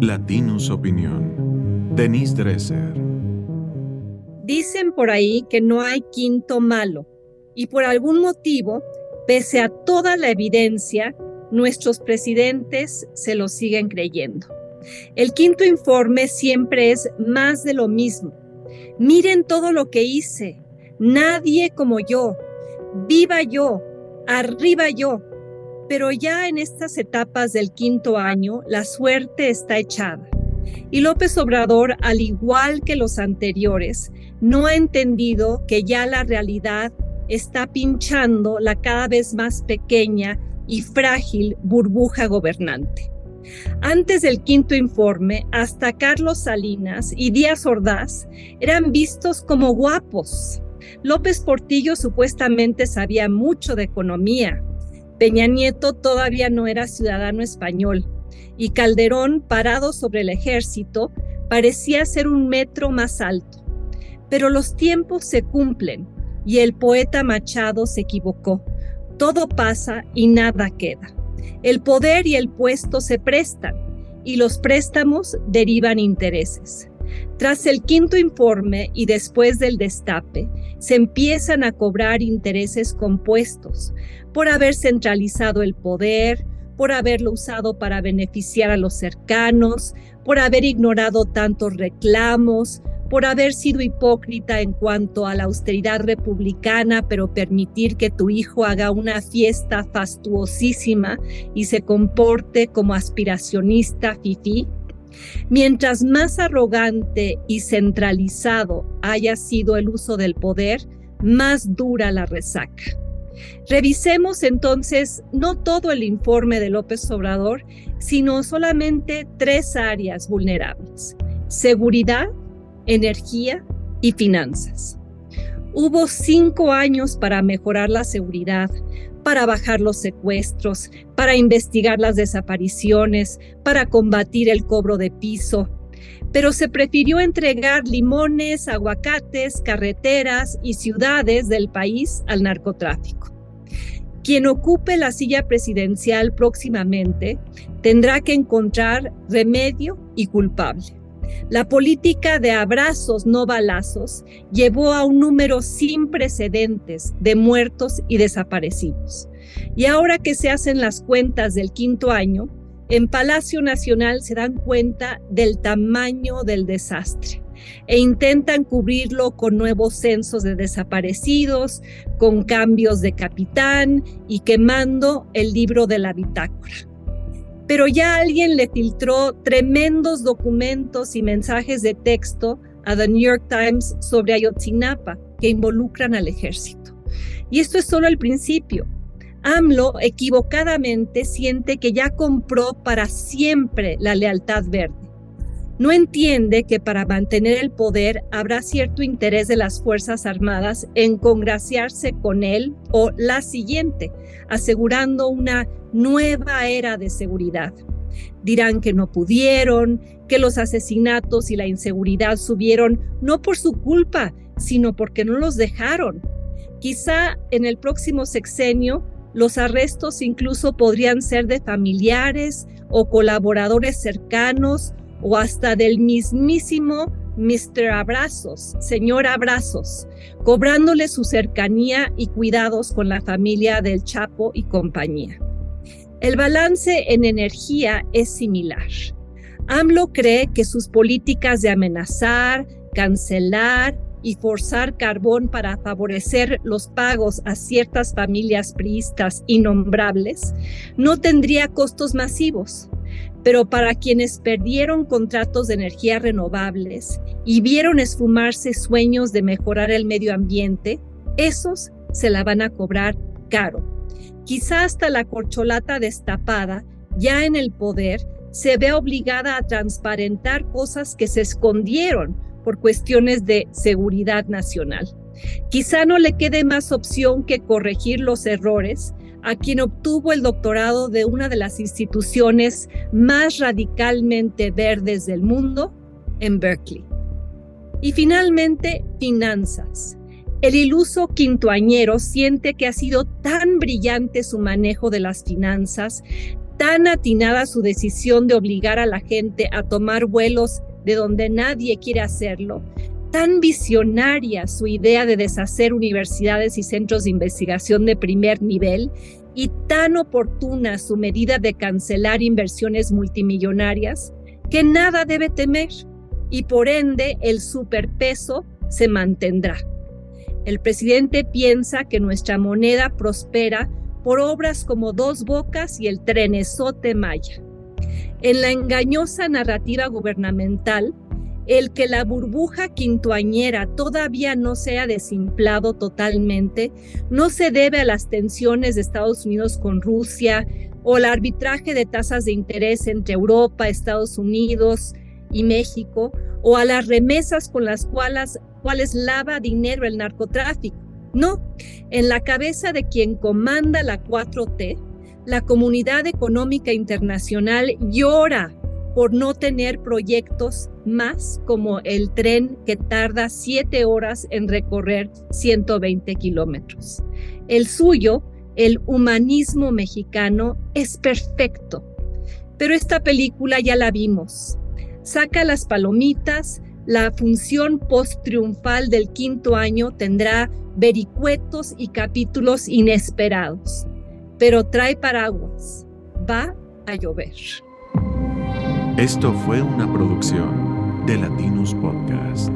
Latinus Opinión. Denise Dresser. Dicen por ahí que no hay quinto malo y por algún motivo, pese a toda la evidencia, nuestros presidentes se lo siguen creyendo. El quinto informe siempre es más de lo mismo. Miren todo lo que hice. Nadie como yo. Viva yo. Arriba yo. Pero ya en estas etapas del quinto año, la suerte está echada. Y López Obrador, al igual que los anteriores, no ha entendido que ya la realidad está pinchando la cada vez más pequeña y frágil burbuja gobernante. Antes del quinto informe, hasta Carlos Salinas y Díaz Ordaz eran vistos como guapos. López Portillo supuestamente sabía mucho de economía, Peña Nieto todavía no era ciudadano español y Calderón, parado sobre el ejército, parecía ser un metro más alto. Pero los tiempos se cumplen y el poeta Machado se equivocó. Todo pasa y nada queda. El poder y el puesto se prestan y los préstamos derivan intereses. Tras el quinto informe y después del destape, se empiezan a cobrar intereses compuestos por haber centralizado el poder, por haberlo usado para beneficiar a los cercanos, por haber ignorado tantos reclamos, por haber sido hipócrita en cuanto a la austeridad republicana, pero permitir que tu hijo haga una fiesta fastuosísima y se comporte como aspiracionista fifí. Mientras más arrogante y centralizado haya sido el uso del poder, más dura la resaca. Revisemos entonces no todo el informe de López Obrador, sino solamente tres áreas vulnerables, seguridad, energía y finanzas. Hubo cinco años para mejorar la seguridad, para bajar los secuestros, para investigar las desapariciones, para combatir el cobro de piso. Pero se prefirió entregar limones, aguacates, carreteras y ciudades del país al narcotráfico. Quien ocupe la silla presidencial próximamente tendrá que encontrar remedio y culpable. La política de abrazos, no balazos, llevó a un número sin precedentes de muertos y desaparecidos. Y ahora que se hacen las cuentas del quinto año, en Palacio Nacional se dan cuenta del tamaño del desastre e intentan cubrirlo con nuevos censos de desaparecidos, con cambios de capitán y quemando el libro de la bitácora pero ya alguien le filtró tremendos documentos y mensajes de texto a The New York Times sobre Ayotzinapa que involucran al ejército. Y esto es solo el principio. AMLO equivocadamente siente que ya compró para siempre la lealtad verde no entiende que para mantener el poder habrá cierto interés de las Fuerzas Armadas en congraciarse con él o la siguiente, asegurando una nueva era de seguridad. Dirán que no pudieron, que los asesinatos y la inseguridad subieron no por su culpa, sino porque no los dejaron. Quizá en el próximo sexenio los arrestos incluso podrían ser de familiares o colaboradores cercanos o hasta del mismísimo Mr. Abrazos, señor Abrazos, cobrándole su cercanía y cuidados con la familia del Chapo y compañía. El balance en energía es similar. AMLO cree que sus políticas de amenazar, cancelar y forzar carbón para favorecer los pagos a ciertas familias priistas innombrables no tendría costos masivos pero para quienes perdieron contratos de energía renovables y vieron esfumarse sueños de mejorar el medio ambiente, esos se la van a cobrar caro. Quizá hasta la corcholata destapada, ya en el poder, se ve obligada a transparentar cosas que se escondieron por cuestiones de seguridad nacional. Quizá no le quede más opción que corregir los errores a quien obtuvo el doctorado de una de las instituciones más radicalmente verdes del mundo en Berkeley. Y finalmente, finanzas. El iluso quintoañero siente que ha sido tan brillante su manejo de las finanzas, tan atinada su decisión de obligar a la gente a tomar vuelos de donde nadie quiere hacerlo, tan visionaria su idea de deshacer universidades y centros de investigación de primer nivel y tan oportuna su medida de cancelar inversiones multimillonarias que nada debe temer y por ende el superpeso se mantendrá. El presidente piensa que nuestra moneda prospera por obras como Dos Bocas y el Trenesote Maya. En la engañosa narrativa gubernamental, el que la burbuja quintoañera todavía no sea desinflado totalmente no se debe a las tensiones de Estados Unidos con Rusia o el arbitraje de tasas de interés entre Europa, Estados Unidos y México o a las remesas con las cuales, cuales lava dinero el narcotráfico. No, en la cabeza de quien comanda la 4T, la comunidad económica internacional llora por no tener proyectos más como el tren que tarda siete horas en recorrer 120 kilómetros. El suyo, el humanismo mexicano, es perfecto. Pero esta película ya la vimos. Saca las palomitas, la función post-triunfal del quinto año tendrá vericuetos y capítulos inesperados, pero trae paraguas. Va a llover. Esto fue una producción de Latinus Podcast.